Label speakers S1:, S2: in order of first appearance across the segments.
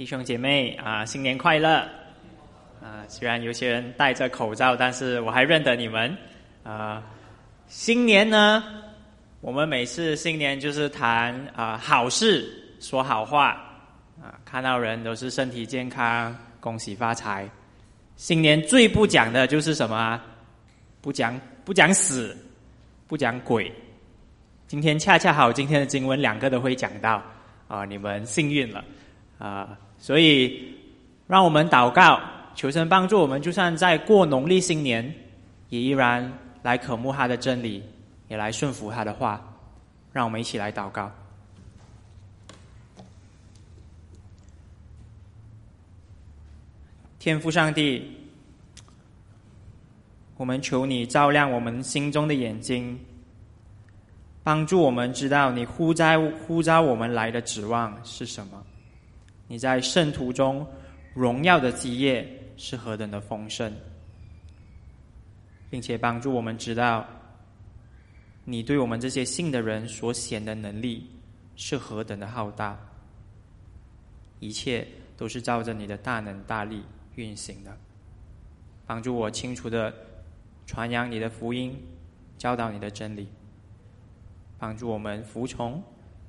S1: 弟兄姐妹啊，新年快乐！啊，虽然有些人戴着口罩，但是我还认得你们。啊，新年呢，我们每次新年就是谈啊好事，说好话啊，看到人都是身体健康，恭喜发财。新年最不讲的就是什么？不讲不讲死，不讲鬼。今天恰恰好，今天的经文两个都会讲到啊，你们幸运了啊，所以让我们祷告，求神帮助我们，就算在过农历新年，也依然来渴慕他的真理，也来顺服他的话。让我们一起来祷告，天父上帝，我们求你照亮我们心中的眼睛。帮助我们知道你呼召呼召我们来的指望是什么？你在圣徒中荣耀的基业是何等的丰盛，并且帮助我们知道你对我们这些信的人所显的能力是何等的浩大。一切都是照着你的大能大力运行的。帮助我清楚的传扬你的福音，教导你的真理。帮助我们服从，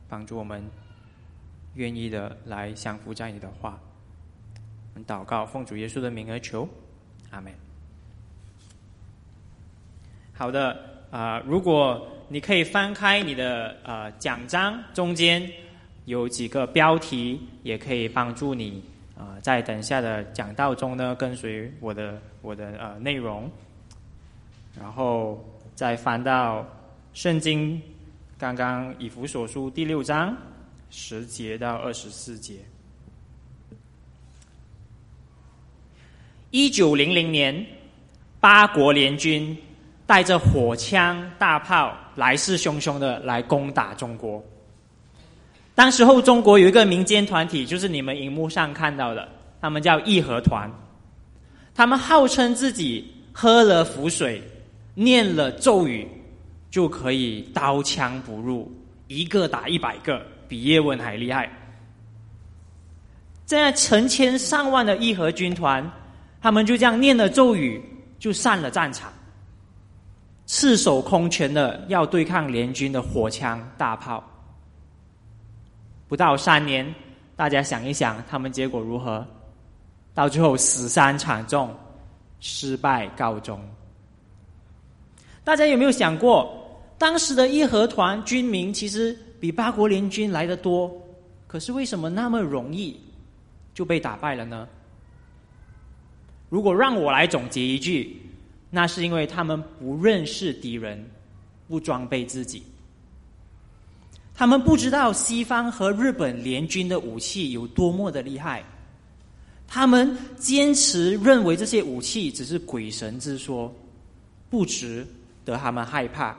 S1: 帮助我们愿意的来降服在你的话。我们祷告，奉主耶稣的名而求，阿门。好的，啊，如果你可以翻开你的呃讲章，中间有几个标题，也可以帮助你啊，在等下的讲道中呢，跟随我的我的呃内容，然后再翻到圣经。刚刚以弗所书第六章十节到二十四节，一九零零年，八国联军带着火枪大炮，来势汹汹的来攻打中国。当时候，中国有一个民间团体，就是你们荧幕上看到的，他们叫义和团。他们号称自己喝了符水，念了咒语。就可以刀枪不入，一个打一百个，比叶问还厉害。这样成千上万的义和军团，他们就这样念了咒语，就上了战场，赤手空拳的要对抗联军的火枪大炮。不到三年，大家想一想，他们结果如何？到最后死伤惨重，失败告终。大家有没有想过？当时的义和团军民其实比八国联军来的多，可是为什么那么容易就被打败了呢？如果让我来总结一句，那是因为他们不认识敌人，不装备自己，他们不知道西方和日本联军的武器有多么的厉害，他们坚持认为这些武器只是鬼神之说，不值得他们害怕。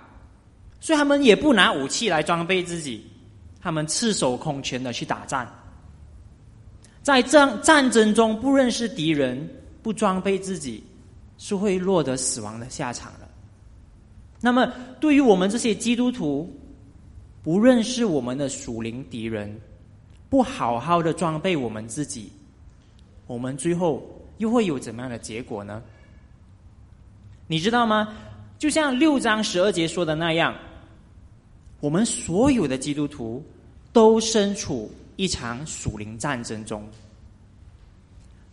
S1: 所以他们也不拿武器来装备自己，他们赤手空拳的去打仗，在战战争中不认识敌人、不装备自己，是会落得死亡的下场的。那么，对于我们这些基督徒，不认识我们的属灵敌人，不好好的装备我们自己，我们最后又会有怎么样的结果呢？你知道吗？就像六章十二节说的那样。我们所有的基督徒都身处一场属灵战争中。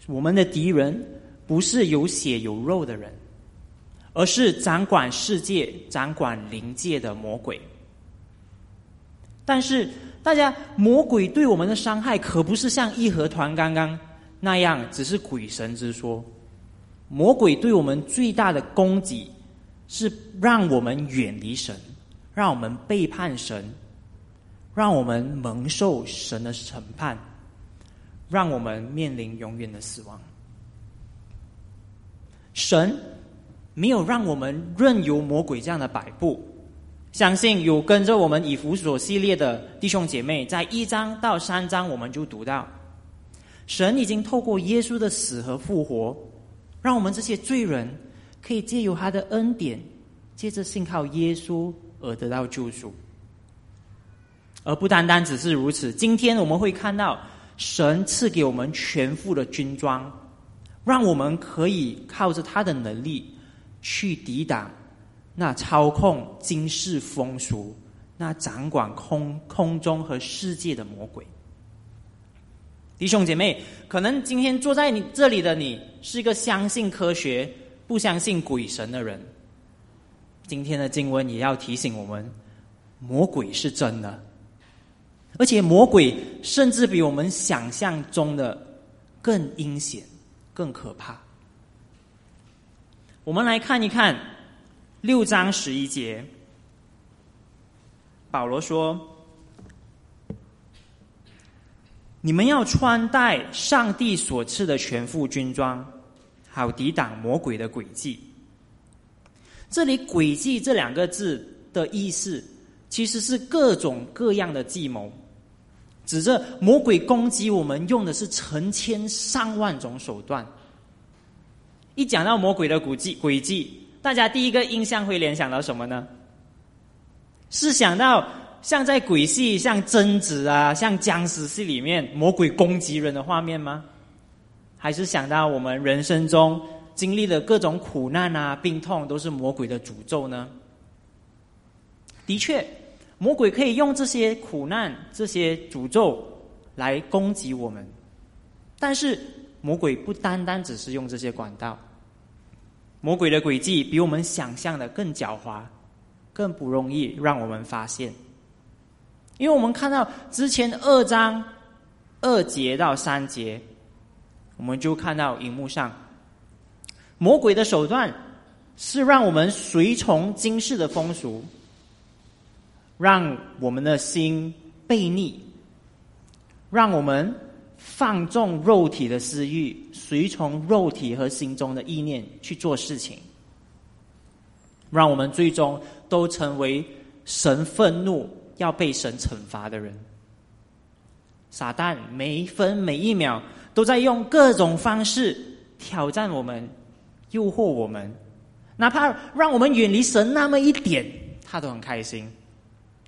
S1: 我们的敌人不是有血有肉的人，而是掌管世界、掌管灵界的魔鬼。但是，大家，魔鬼对我们的伤害可不是像义和团刚刚那样，只是鬼神之说。魔鬼对我们最大的攻击，是让我们远离神。让我们背叛神，让我们蒙受神的审判，让我们面临永远的死亡。神没有让我们任由魔鬼这样的摆布。相信有跟着我们以弗所系列的弟兄姐妹，在一章到三章，我们就读到，神已经透过耶稣的死和复活，让我们这些罪人可以借由他的恩典，借着信靠耶稣。而得到救赎，而不单单只是如此。今天我们会看到，神赐给我们全副的军装，让我们可以靠着他的能力去抵挡那操控今世风俗、那掌管空空中和世界的魔鬼。弟兄姐妹，可能今天坐在你这里的你是一个相信科学、不相信鬼神的人。今天的经文也要提醒我们，魔鬼是真的。而且魔鬼甚至比我们想象中的更阴险、更可怕。我们来看一看六章十一节，保罗说：“你们要穿戴上帝所赐的全副军装，好抵挡魔鬼的诡计。”这里“诡计”这两个字的意思，其实是各种各样的计谋。指着魔鬼攻击我们，用的是成千上万种手段。一讲到魔鬼的诡计，诡计，大家第一个印象会联想到什么呢？是想到像在鬼戏、像贞子啊、像僵尸戏里面魔鬼攻击人的画面吗？还是想到我们人生中经历的各种苦难啊、病痛，都是魔鬼的诅咒呢？的确。魔鬼可以用这些苦难、这些诅咒来攻击我们，但是魔鬼不单单只是用这些管道，魔鬼的诡计比我们想象的更狡猾，更不容易让我们发现。因为我们看到之前二章二节到三节，我们就看到荧幕上，魔鬼的手段是让我们随从今世的风俗。让我们的心悖逆，让我们放纵肉体的私欲，随从肉体和心中的意念去做事情，让我们最终都成为神愤怒要被神惩罚的人。撒旦每一分每一秒都在用各种方式挑战我们，诱惑我们，哪怕让我们远离神那么一点，他都很开心。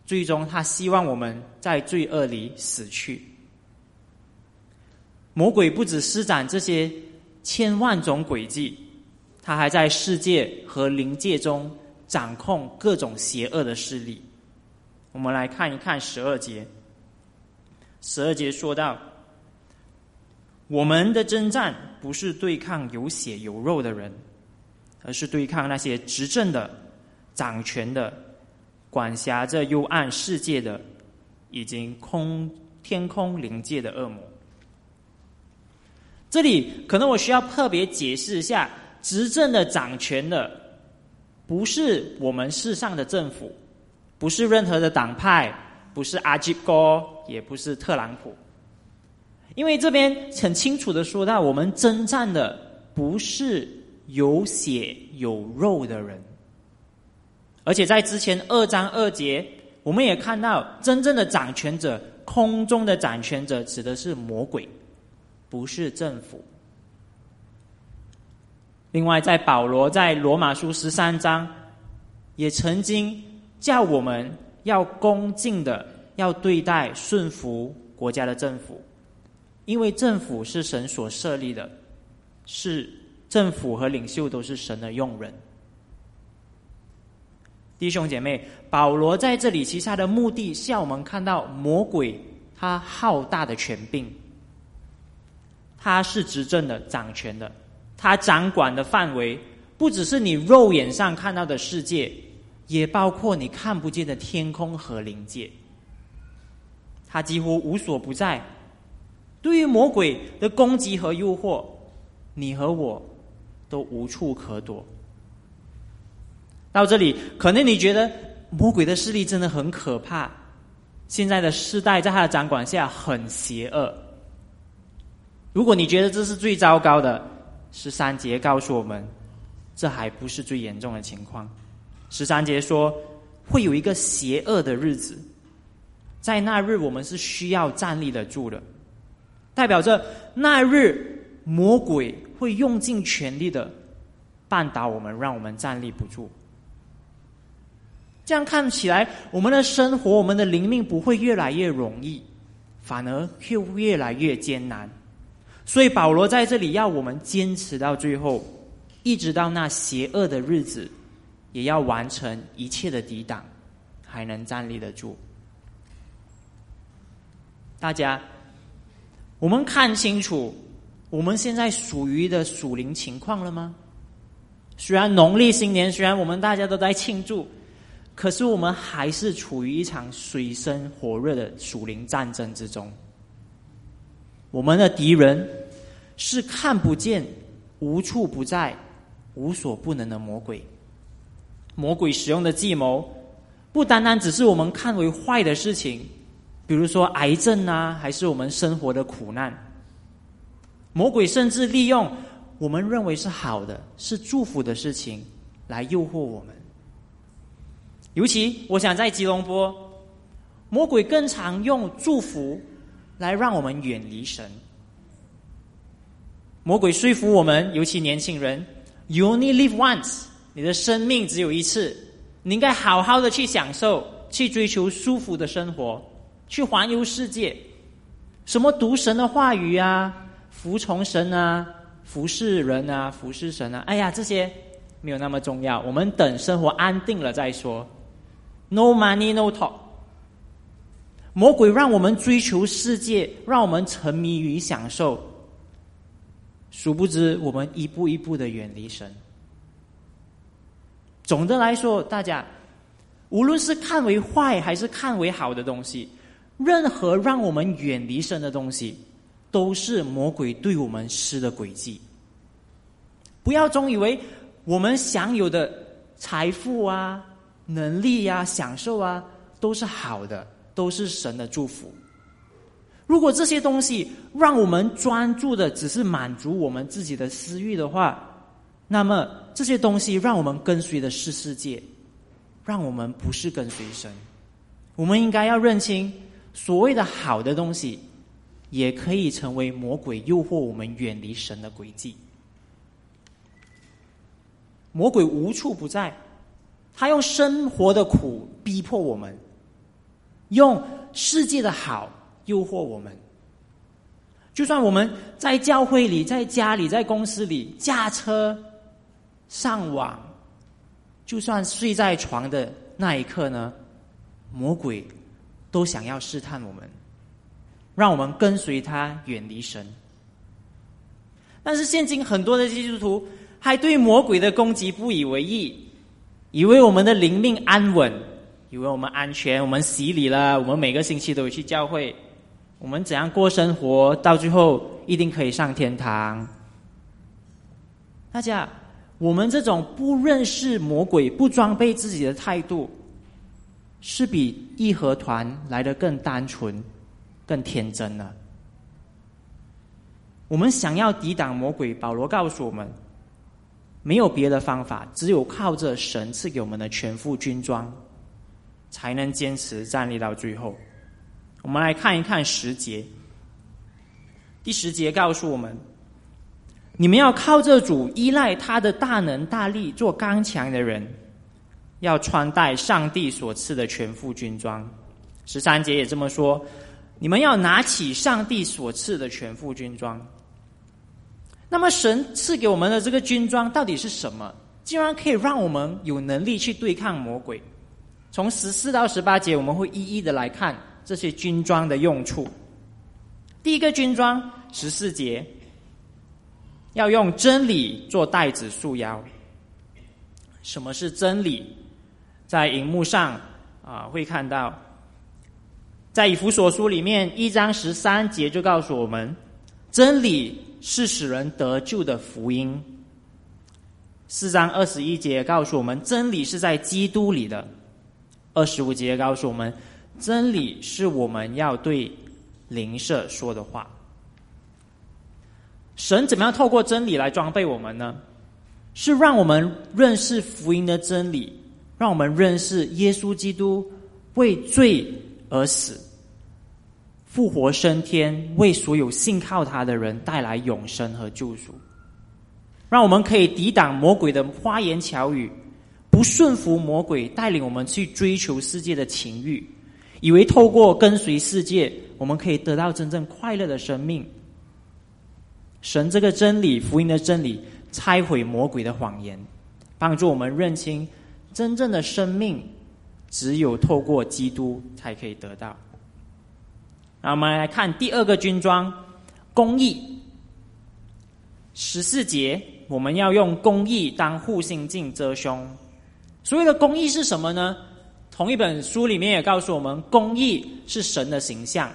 S1: 最终，他希望我们在罪恶里死去。魔鬼不止施展这些千万种诡计，他还在世界和灵界中掌控各种邪恶的势力。我们来看一看十二节。十二节说到：“我们的征战不是对抗有血有肉的人，而是对抗那些执政的、掌权的。”管辖着幽暗世界的，已经空天空灵界的恶魔。这里可能我需要特别解释一下，执政的掌权的，不是我们世上的政府，不是任何的党派，不是阿吉哥，也不是特朗普，因为这边很清楚的说到，我们征战的不是有血有肉的人。而且在之前二章二节，我们也看到真正的掌权者，空中的掌权者指的是魔鬼，不是政府。另外，在保罗在罗马书十三章，也曾经叫我们要恭敬的要对待顺服国家的政府，因为政府是神所设立的，是政府和领袖都是神的用人。弟兄姐妹，保罗在这里其下的目的，是要我们看到魔鬼他浩大的权柄，他是执政的、掌权的，他掌管的范围不只是你肉眼上看到的世界，也包括你看不见的天空和灵界，他几乎无所不在。对于魔鬼的攻击和诱惑，你和我都无处可躲。到这里，可能你觉得魔鬼的势力真的很可怕。现在的世代在他的掌管下很邪恶。如果你觉得这是最糟糕的，十三节告诉我们，这还不是最严重的情况。十三节说，会有一个邪恶的日子，在那日我们是需要站立得住的，代表着那日魔鬼会用尽全力的绊倒我们，让我们站立不住。这样看起来，我们的生活、我们的灵命不会越来越容易，反而会越来越艰难。所以保罗在这里要我们坚持到最后，一直到那邪恶的日子，也要完成一切的抵挡，还能站立得住。大家，我们看清楚我们现在属于的属灵情况了吗？虽然农历新年，虽然我们大家都在庆祝，可是我们还是处于一场水深火热的属灵战争之中。我们的敌人是看不见、无处不在、无所不能的魔鬼。魔鬼使用的计谋，不单单只是我们看为坏的事情，比如说癌症啊，还是我们生活的苦难。魔鬼甚至利用。我们认为是好的、是祝福的事情，来诱惑我们。尤其，我想在吉隆坡，魔鬼更常用祝福来让我们远离神。魔鬼说服我们，尤其年轻人，“You only live once”，你的生命只有一次，你应该好好的去享受，去追求舒服的生活，去环游世界。什么读神的话语啊，服从神啊。服侍人啊，服侍神啊，哎呀，这些没有那么重要。我们等生活安定了再说。No money, no talk。魔鬼让我们追求世界，让我们沉迷于享受，殊不知我们一步一步的远离神。总的来说，大家无论是看为坏还是看为好的东西，任何让我们远离神的东西。都是魔鬼对我们施的诡计。不要总以为我们享有的财富啊、能力呀、享受啊，都是好的，都是神的祝福。如果这些东西让我们专注的只是满足我们自己的私欲的话，那么这些东西让我们跟随的是世界，让我们不是跟随神。我们应该要认清所谓的好的东西。也可以成为魔鬼诱惑我们远离神的轨迹。魔鬼无处不在，他用生活的苦逼迫我们，用世界的好诱惑我们。就算我们在教会里、在家里、在公司里驾车、上网，就算睡在床的那一刻呢，魔鬼都想要试探我们。让我们跟随他远离神，但是现今很多的基督徒还对魔鬼的攻击不以为意，以为我们的灵命安稳，以为我们安全，我们洗礼了，我们每个星期都有去教会，我们怎样过生活，到最后一定可以上天堂。大家，我们这种不认识魔鬼、不装备自己的态度，是比义和团来的更单纯。更天真了。我们想要抵挡魔鬼，保罗告诉我们，没有别的方法，只有靠着神赐给我们的全副军装，才能坚持站立到最后。我们来看一看十节，第十节告诉我们：你们要靠着主，依赖他的大能大力，做刚强的人，要穿戴上帝所赐的全副军装。十三节也这么说。你们要拿起上帝所赐的全副军装。那么，神赐给我们的这个军装到底是什么？竟然可以让我们有能力去对抗魔鬼？从十四到十八节，我们会一一的来看这些军装的用处。第一个军装，十四节，要用真理做带子束腰。什么是真理？在荧幕上啊，会看到。在以弗所书里面一章十三节就告诉我们，真理是使人得救的福音。四章二十一节告诉我们，真理是在基督里的。二十五节告诉我们，真理是我们要对灵舍说的话。神怎么样透过真理来装备我们呢？是让我们认识福音的真理，让我们认识耶稣基督为罪。而死，复活升天，为所有信靠他的人带来永生和救赎，让我们可以抵挡魔鬼的花言巧语，不顺服魔鬼带领我们去追求世界的情欲，以为透过跟随世界我们可以得到真正快乐的生命。神这个真理，福音的真理，拆毁魔鬼的谎言，帮助我们认清真正的生命，只有透过基督才可以得到。那我们来看第二个军装，公义。十四节，我们要用公义当护心镜遮胸。所谓的公义是什么呢？同一本书里面也告诉我们，公义是神的形象，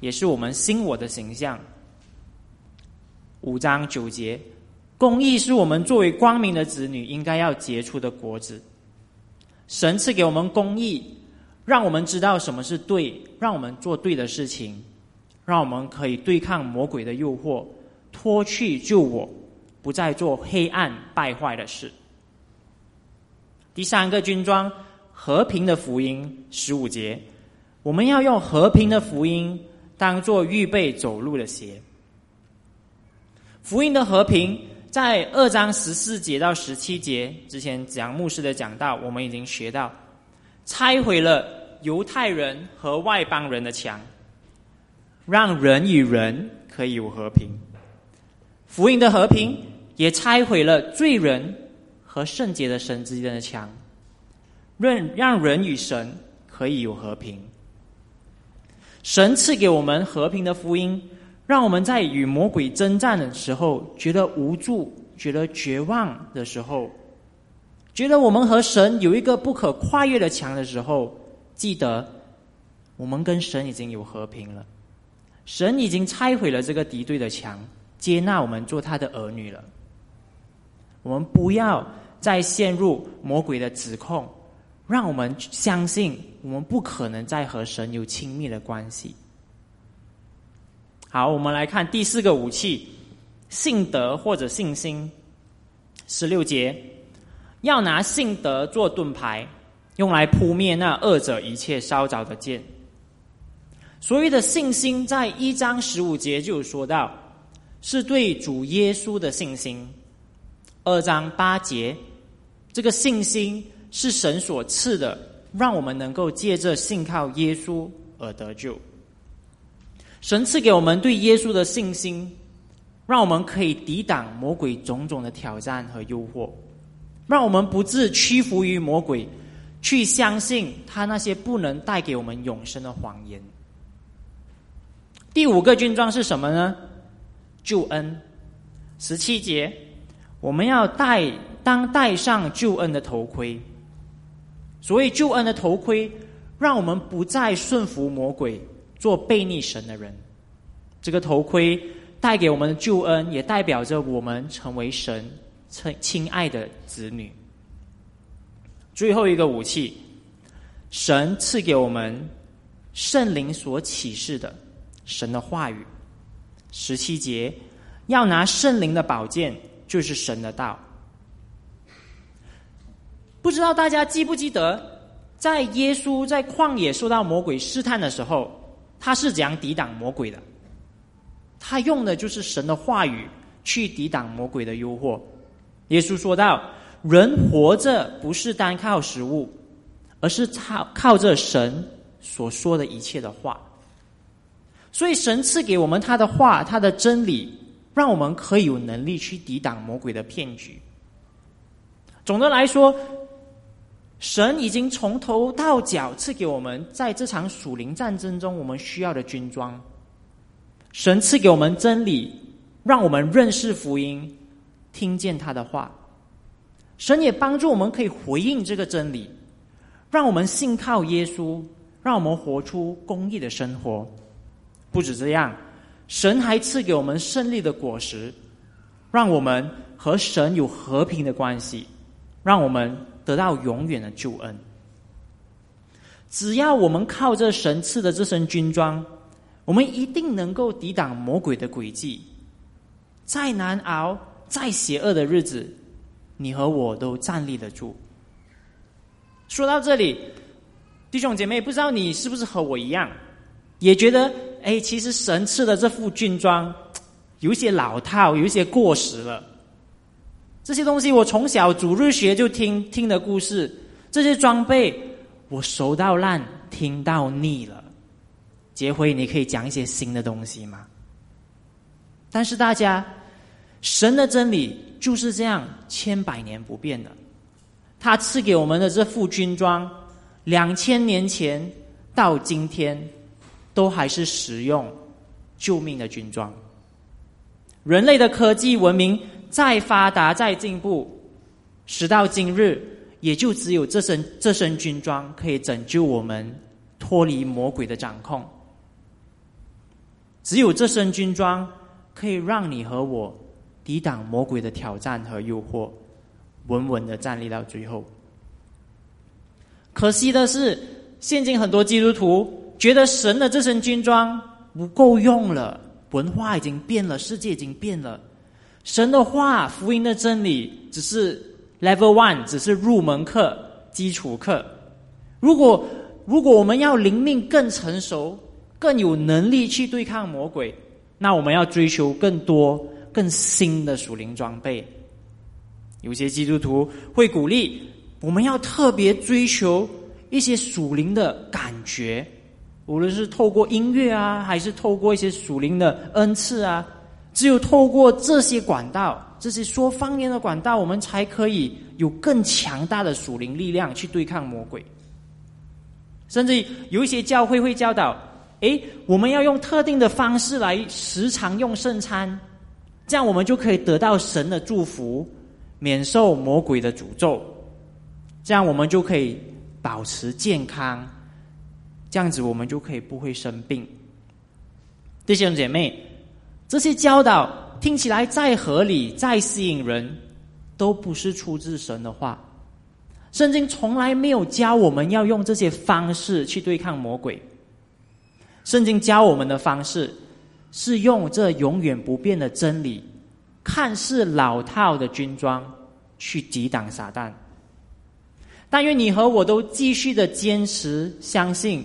S1: 也是我们心我的形象。五章九节，公义是我们作为光明的子女应该要结出的果子。神赐给我们公义，让我们知道什么是对，让我们做对的事情，让我们可以对抗魔鬼的诱惑，脱去救我，不再做黑暗败坏的事。第三个军装，和平的福音，十五节，我们要用和平的福音当做预备走路的鞋。福音的和平，在二章十四节到十七节之前讲牧师的讲道，我们已经学到，拆毁了犹太人和外邦人的墙，让人与人可以有和平。福音的和平也拆毁了罪人和圣洁的神之间的墙，让让人与神可以有和平。神赐给我们和平的福音。让我们在与魔鬼征战的时候，觉得无助、觉得绝望的时候，觉得我们和神有一个不可跨越的墙的时候，记得我们跟神已经有和平了，神已经拆毁了这个敌对的墙，接纳我们做他的儿女了。我们不要再陷入魔鬼的指控，让我们相信我们不可能再和神有亲密的关系。好，我们来看第四个武器，信德或者信心。十六节，要拿信德做盾牌，用来扑灭那恶者一切烧着的剑。所谓的信心，在一章十五节就有说到，是对主耶稣的信心。二章八节，这个信心是神所赐的，让我们能够借着信靠耶稣而得救。神赐给我们对耶稣的信心，让我们可以抵挡魔鬼种种的挑战和诱惑，让我们不致屈服于魔鬼，去相信他那些不能带给我们永生的谎言。第五个军装是什么呢？救恩。十七节，我们要戴当戴上救恩的头盔。所谓救恩的头盔，让我们不再顺服魔鬼。做背逆神的人，这个头盔带给我们的救恩，也代表着我们成为神亲亲爱的子女。最后一个武器，神赐给我们圣灵所启示的神的话语。十七节要拿圣灵的宝剑，就是神的道。不知道大家记不记得，在耶稣在旷野受到魔鬼试探的时候。他是怎样抵挡魔鬼的？他用的就是神的话语去抵挡魔鬼的诱惑。耶稣说道：“人活着不是单靠食物，而是靠靠着神所说的一切的话。所以，神赐给我们他的话，他的真理，让我们可以有能力去抵挡魔鬼的骗局。总的来说。”神已经从头到脚赐给我们，在这场属灵战争中我们需要的军装。神赐给我们真理，让我们认识福音，听见他的话。神也帮助我们可以回应这个真理，让我们信靠耶稣，让我们活出公义的生活。不止这样，神还赐给我们胜利的果实，让我们和神有和平的关系，让我们。得到永远的救恩。只要我们靠着神赐的这身军装，我们一定能够抵挡魔鬼的诡计。再难熬、再邪恶的日子，你和我都站立得住。说到这里，弟兄姐妹，不知道你是不是和我一样，也觉得哎，其实神赐的这副军装有些老套，有些过时了。这些东西我从小主日学就听听的故事，这些装备我熟到烂，听到腻了。结婚你可以讲一些新的东西吗。但是大家，神的真理就是这样千百年不变的。他赐给我们的这副军装，两千年前到今天，都还是使用救命的军装。人类的科技文明再发达再进步，时到今日，也就只有这身这身军装可以拯救我们脱离魔鬼的掌控。只有这身军装可以让你和我抵挡魔鬼的挑战和诱惑，稳稳的站立到最后。可惜的是，现今很多基督徒觉得神的这身军装不够用了。文化已经变了，世界已经变了。神的话、福音的真理只是 level one，只是入门课、基础课。如果如果我们要灵命更成熟、更有能力去对抗魔鬼，那我们要追求更多、更新的属灵装备。有些基督徒会鼓励我们要特别追求一些属灵的感觉。无论是透过音乐啊，还是透过一些属灵的恩赐啊，只有透过这些管道，这些说方言的管道，我们才可以有更强大的属灵力量去对抗魔鬼。甚至有一些教会会教导：，诶，我们要用特定的方式来时常用圣餐，这样我们就可以得到神的祝福，免受魔鬼的诅咒，这样我们就可以保持健康。这样子，我们就可以不会生病。弟兄姐妹，这些教导听起来再合理、再吸引人，都不是出自神的话。圣经从来没有教我们要用这些方式去对抗魔鬼。圣经教我们的方式是用这永远不变的真理，看似老套的军装去抵挡撒旦。但愿你和我都继续的坚持相信。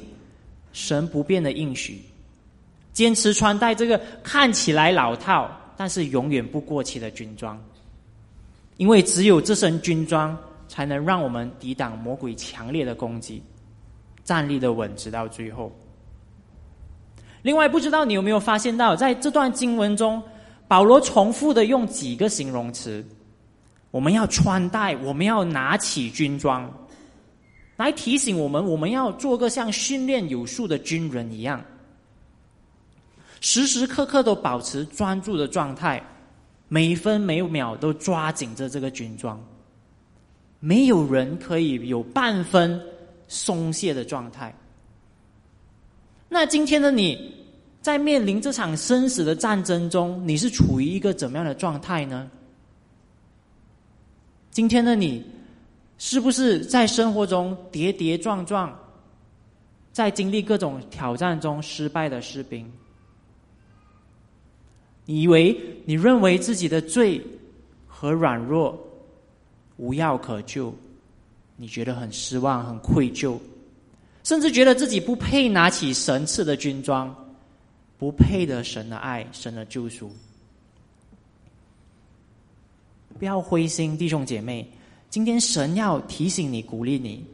S1: 神不变的应许，坚持穿戴这个看起来老套，但是永远不过期的军装，因为只有这身军装，才能让我们抵挡魔鬼强烈的攻击，站立的稳，直到最后。另外，不知道你有没有发现到，在这段经文中，保罗重复的用几个形容词：我们要穿戴，我们要拿起军装。来提醒我们，我们要做个像训练有素的军人一样，时时刻刻都保持专注的状态，每分每秒都抓紧着这个军装。没有人可以有半分松懈的状态。那今天的你在面临这场生死的战争中，你是处于一个怎么样的状态呢？今天的你。是不是在生活中跌跌撞撞，在经历各种挑战中失败的士兵？你以为你认为自己的罪和软弱无药可救，你觉得很失望、很愧疚，甚至觉得自己不配拿起神赐的军装，不配得神的爱、神的救赎。不要灰心，弟兄姐妹。今天神要提醒你、鼓励你，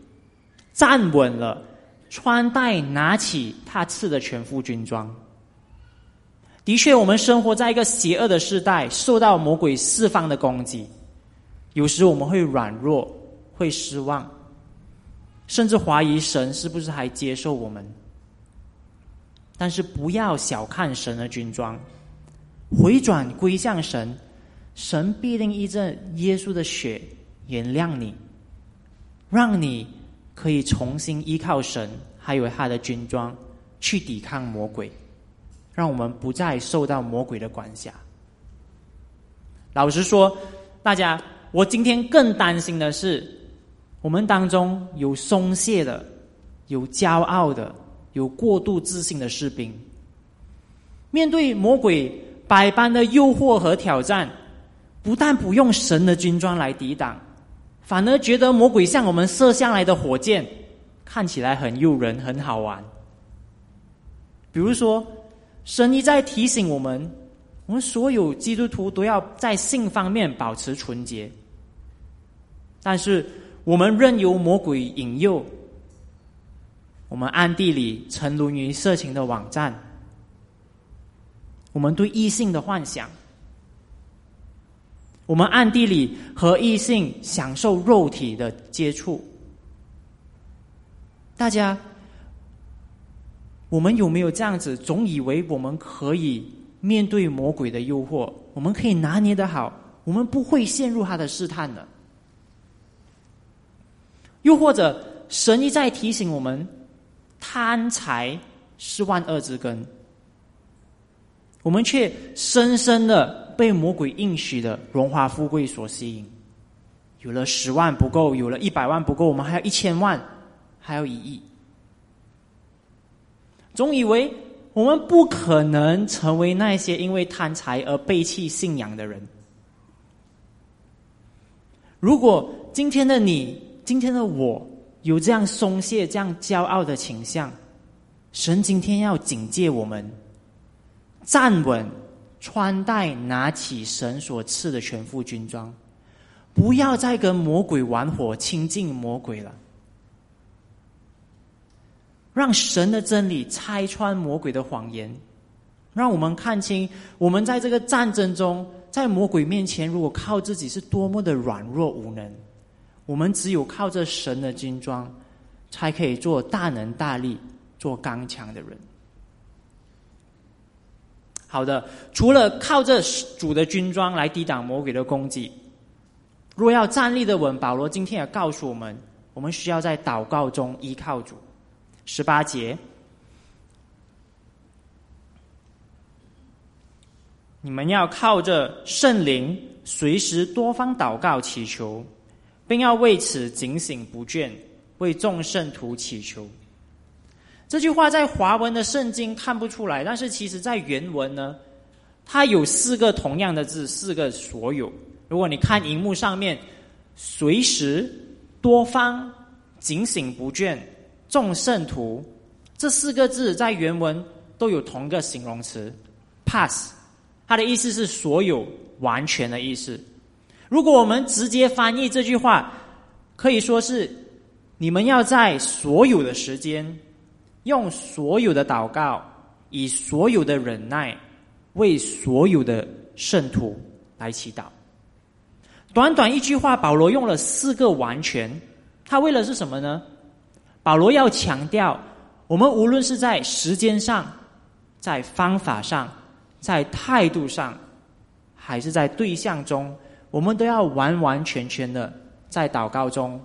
S1: 站稳了，穿戴、拿起他赐的全副军装。的确，我们生活在一个邪恶的时代，受到魔鬼四方的攻击，有时我们会软弱，会失望，甚至怀疑神是不是还接受我们。但是不要小看神的军装，回转归向神，神必定依着耶稣的血。原谅你，让你可以重新依靠神，还有他的军装去抵抗魔鬼，让我们不再受到魔鬼的管辖。老实说，大家，我今天更担心的是，我们当中有松懈的，有骄傲的，有过度自信的士兵，面对魔鬼百般的诱惑和挑战，不但不用神的军装来抵挡。反而觉得魔鬼向我们射向来的火箭看起来很诱人、很好玩。比如说，神一再提醒我们，我们所有基督徒都要在性方面保持纯洁。但是，我们任由魔鬼引诱，我们暗地里沉沦于色情的网站，我们对异性的幻想，我们暗地里和异性享受肉体的接触。大家，我们有没有这样子？总以为我们可以面对魔鬼的诱惑，我们可以拿捏的好，我们不会陷入他的试探的。又或者，神一再提醒我们，贪财是万恶之根，我们却深深的被魔鬼应许的荣华富贵所吸引。有了十万不够，有了一百万不够，我们还要一千万。还有一亿，总以为我们不可能成为那些因为贪财而背弃信仰的人。如果今天的你、今天的我有这样松懈、这样骄傲的倾向，神今天要警戒我们：站稳、穿戴、拿起神所赐的全副军装，不要再跟魔鬼玩火、亲近魔鬼了。让神的真理拆穿魔鬼的谎言，让我们看清我们在这个战争中，在魔鬼面前，如果靠自己是多么的软弱无能。我们只有靠着神的军装，才可以做大能大力、做刚强的人。好的，除了靠着主的军装来抵挡魔鬼的攻击，若要站立的稳，保罗今天也告诉我们，我们需要在祷告中依靠主。十八节，你们要靠着圣灵，随时多方祷告祈求，并要为此警醒不倦，为众圣徒祈求。这句话在华文的圣经看不出来，但是其实在原文呢，它有四个同样的字，四个所有。如果你看荧幕上面，随时多方警醒不倦。众圣徒这四个字在原文都有同个形容词，pass，它的意思是所有、完全的意思。如果我们直接翻译这句话，可以说是你们要在所有的时间，用所有的祷告，以所有的忍耐，为所有的圣徒来祈祷。短短一句话，保罗用了四个完全，他为了是什么呢？保罗要强调，我们无论是在时间上、在方法上、在态度上，还是在对象中，我们都要完完全全的在祷告中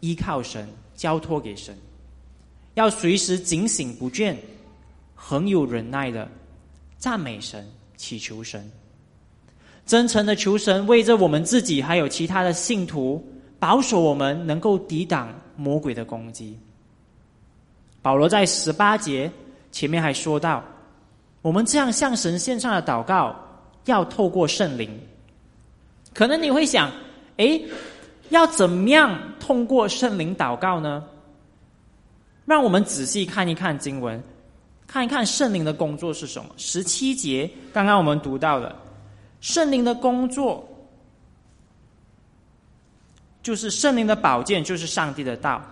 S1: 依靠神，交托给神，要随时警醒不倦，很有忍耐的赞美神、祈求神，真诚的求神为着我们自己还有其他的信徒保守我们，能够抵挡魔鬼的攻击。保罗在十八节前面还说到，我们这样向神献上的祷告，要透过圣灵。可能你会想，哎，要怎么样通过圣灵祷告呢？让我们仔细看一看经文，看一看圣灵的工作是什么。十七节刚刚我们读到的，圣灵的工作，就是圣灵的宝剑，就是上帝的道。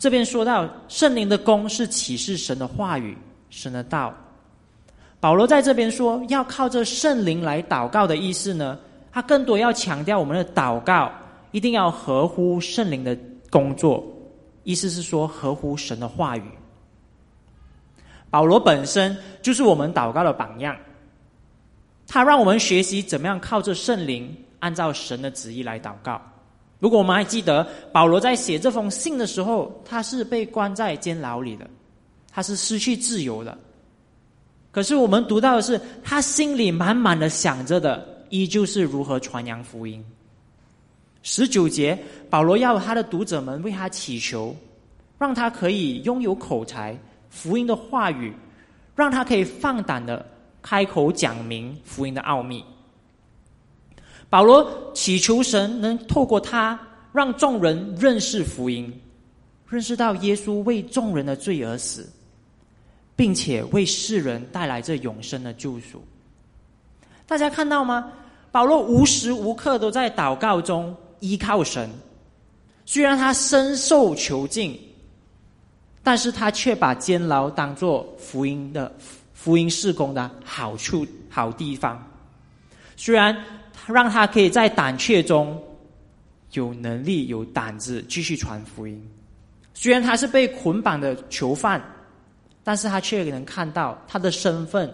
S1: 这边说到圣灵的功是启示神的话语、神的道。保罗在这边说要靠着圣灵来祷告的意思呢，他更多要强调我们的祷告一定要合乎圣灵的工作，意思是说合乎神的话语。保罗本身就是我们祷告的榜样，他让我们学习怎么样靠着圣灵按照神的旨意来祷告。如果我们还记得保罗在写这封信的时候，他是被关在监牢里的，他是失去自由的。可是我们读到的是，他心里满满的想着的，依旧是如何传扬福音。十九节，保罗要他的读者们为他祈求，让他可以拥有口才、福音的话语，让他可以放胆的开口讲明福音的奥秘。保罗祈求神能透过他，让众人认识福音，认识到耶稣为众人的罪而死，并且为世人带来这永生的救赎。大家看到吗？保罗无时无刻都在祷告中依靠神，虽然他深受囚禁，但是他却把监牢当做福音的福音事工的好处好地方。虽然让他可以在胆怯中有能力、有胆子继续传福音，虽然他是被捆绑的囚犯，但是他却能看到他的身份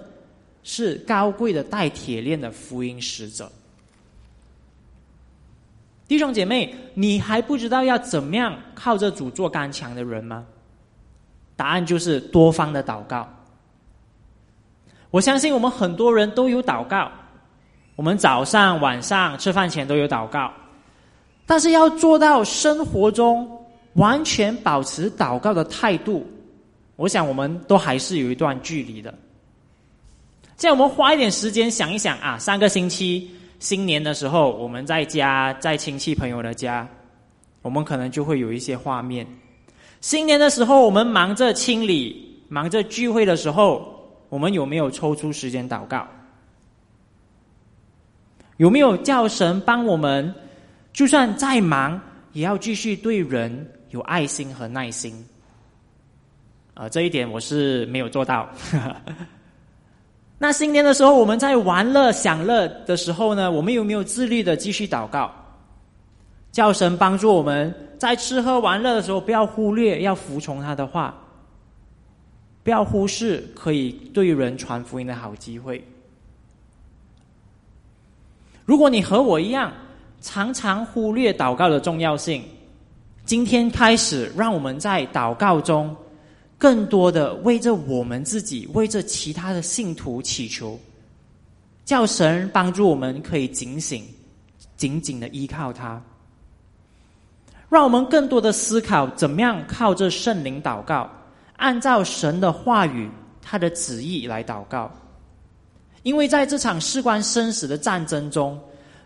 S1: 是高贵的带铁链的福音使者。弟兄姐妹，你还不知道要怎么样靠着主做刚强的人吗？答案就是多方的祷告。我相信我们很多人都有祷告，我们早上、晚上吃饭前都有祷告，但是要做到生活中完全保持祷告的态度，我想我们都还是有一段距离的。现在我们花一点时间想一想啊，上个星期。新年的时候，我们在家，在亲戚朋友的家，我们可能就会有一些画面。新年的时候，我们忙着清理、忙着聚会的时候，我们有没有抽出时间祷告？有没有叫神帮我们？就算再忙，也要继续对人有爱心和耐心。啊，这一点我是没有做到。那新年的时候，我们在玩乐享乐的时候呢，我们有没有自律的继续祷告，叫神帮助我们在吃喝玩乐的时候，不要忽略要服从他的话，不要忽视可以对人传福音的好机会。如果你和我一样，常常忽略祷告的重要性，今天开始，让我们在祷告中。更多的为着我们自己，为着其他的信徒祈求，叫神帮助我们可以警醒，紧紧的依靠他，让我们更多的思考怎么样靠着圣灵祷告，按照神的话语、他的旨意来祷告，因为在这场事关生死的战争中，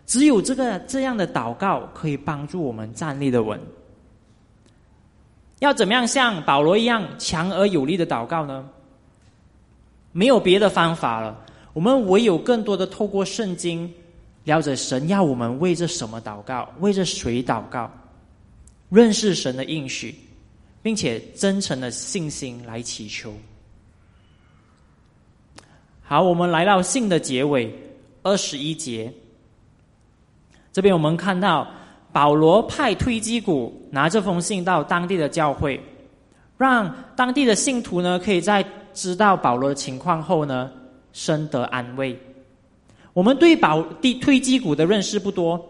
S1: 只有这个这样的祷告可以帮助我们站立的稳。要怎么样像保罗一样强而有力的祷告呢？没有别的方法了，我们唯有更多的透过圣经，了解神要我们为着什么祷告，为着谁祷告，认识神的应许，并且真诚的信心来祈求。好，我们来到信的结尾二十一节，这边我们看到。保罗派推基古拿这封信到当地的教会，让当地的信徒呢，可以在知道保罗的情况后呢，深得安慰。我们对保地推基古的认识不多，《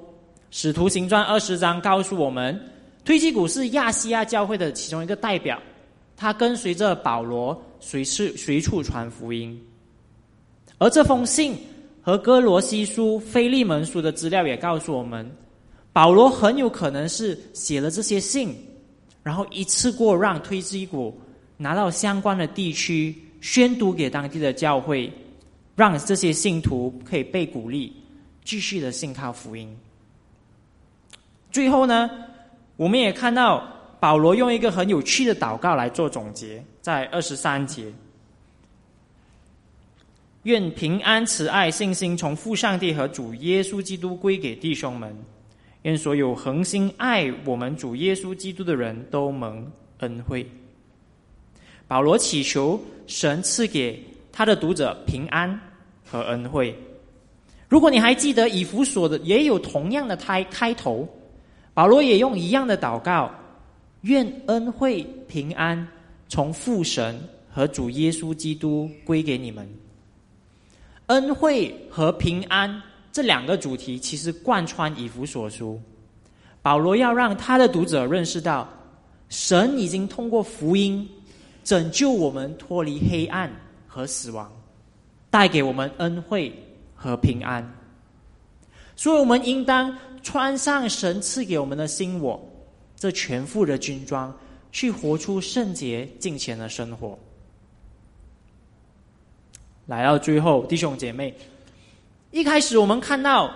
S1: 使徒行传》二十章告诉我们，推基古是亚细亚教会的其中一个代表，他跟随着保罗随时随处传福音。而这封信和哥罗西书、菲利门书的资料也告诉我们。保罗很有可能是写了这些信，然后一次过让推基古拿到相关的地区宣读给当地的教会，让这些信徒可以被鼓励，继续的信靠福音。最后呢，我们也看到保罗用一个很有趣的祷告来做总结，在二十三节：愿平安、慈爱、信心从父上帝和主耶稣基督归给弟兄们。愿所有恒心爱我们主耶稣基督的人都蒙恩惠。保罗祈求神赐给他的读者平安和恩惠。如果你还记得以弗所的也有同样的开开头，保罗也用一样的祷告：愿恩惠平安从父神和主耶稣基督归给你们。恩惠和平安。这两个主题其实贯穿以弗所书，保罗要让他的读者认识到，神已经通过福音拯救我们脱离黑暗和死亡，带给我们恩惠和平安。所以，我们应当穿上神赐给我们的新我，这全副的军装，去活出圣洁敬虔的生活。来到最后，弟兄姐妹。一开始我们看到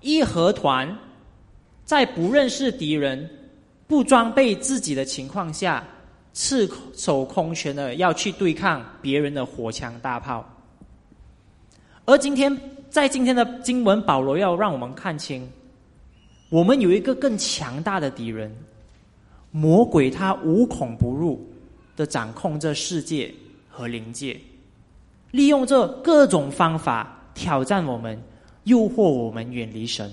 S1: 义和团在不认识敌人、不装备自己的情况下，赤手空拳的要去对抗别人的火枪大炮。而今天在今天的经文，保罗要让我们看清，我们有一个更强大的敌人——魔鬼，他无孔不入的掌控着世界和灵界，利用这各种方法挑战我们，诱惑我们远离神。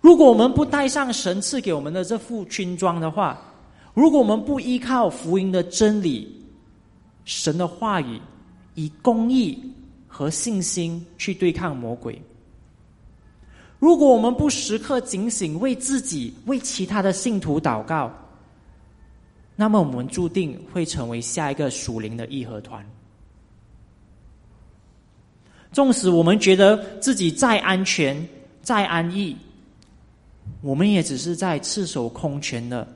S1: 如果我们不带上神赐给我们的这副军装的话，如果我们不依靠福音的真理、神的话语，以公义和信心去对抗魔鬼。如果我们不时刻警醒，为自己、为其他的信徒祷告，那么我们注定会成为下一个属灵的义和团。纵使我们觉得自己再安全、再安逸，我们也只是在赤手空拳的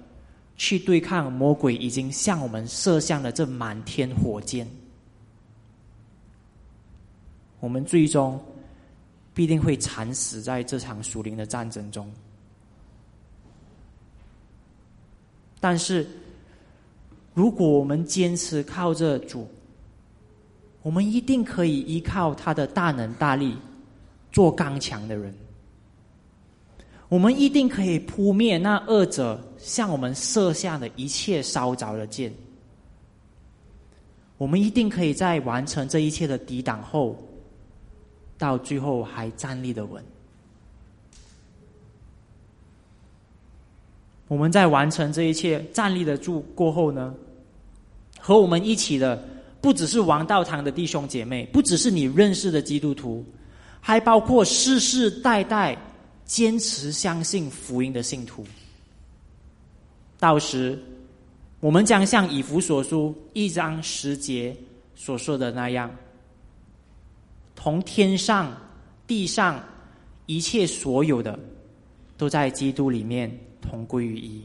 S1: 去对抗魔鬼已经向我们射向了这满天火箭。我们最终。必定会惨死在这场属灵的战争中。但是，如果我们坚持靠着主，我们一定可以依靠他的大能大力，做刚强的人。我们一定可以扑灭那恶者向我们射下的一切烧着的箭。我们一定可以在完成这一切的抵挡后。到最后还站立的稳。我们在完成这一切站立得住过后呢，和我们一起的不只是王道堂的弟兄姐妹，不只是你认识的基督徒，还包括世世代代坚持相信福音的信徒。到时，我们将像以弗所书一章十节所说的那样。同天上、地上一切所有的，都在基督里面同归于一，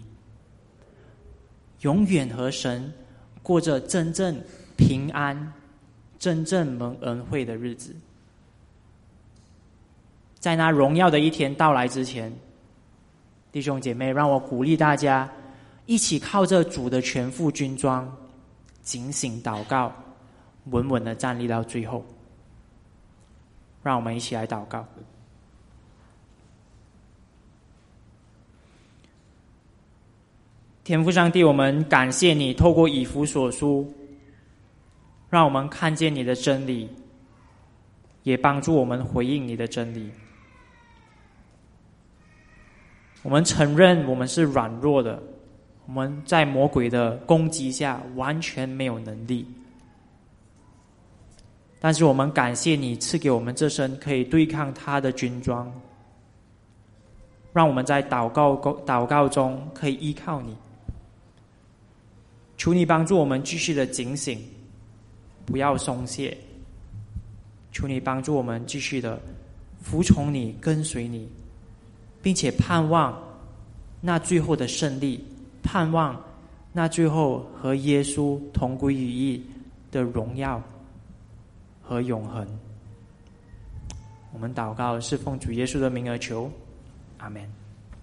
S1: 永远和神过着真正平安、真正蒙恩惠的日子。在那荣耀的一天到来之前，弟兄姐妹，让我鼓励大家一起靠着主的全副军装，警醒祷告，稳稳的站立到最后。让我们一起来祷告。天父上帝，我们感谢你透过以弗所书，让我们看见你的真理，也帮助我们回应你的真理。我们承认我们是软弱的，我们在魔鬼的攻击下完全没有能力。但是我们感谢你赐给我们这身可以对抗他的军装，让我们在祷告祷告中可以依靠你。求你帮助我们继续的警醒，不要松懈。求你帮助我们继续的服从你、跟随你，并且盼望那最后的胜利，盼望那最后和耶稣同归于一的荣耀。和永恒，我们祷告是奉主耶稣的名而求，阿门。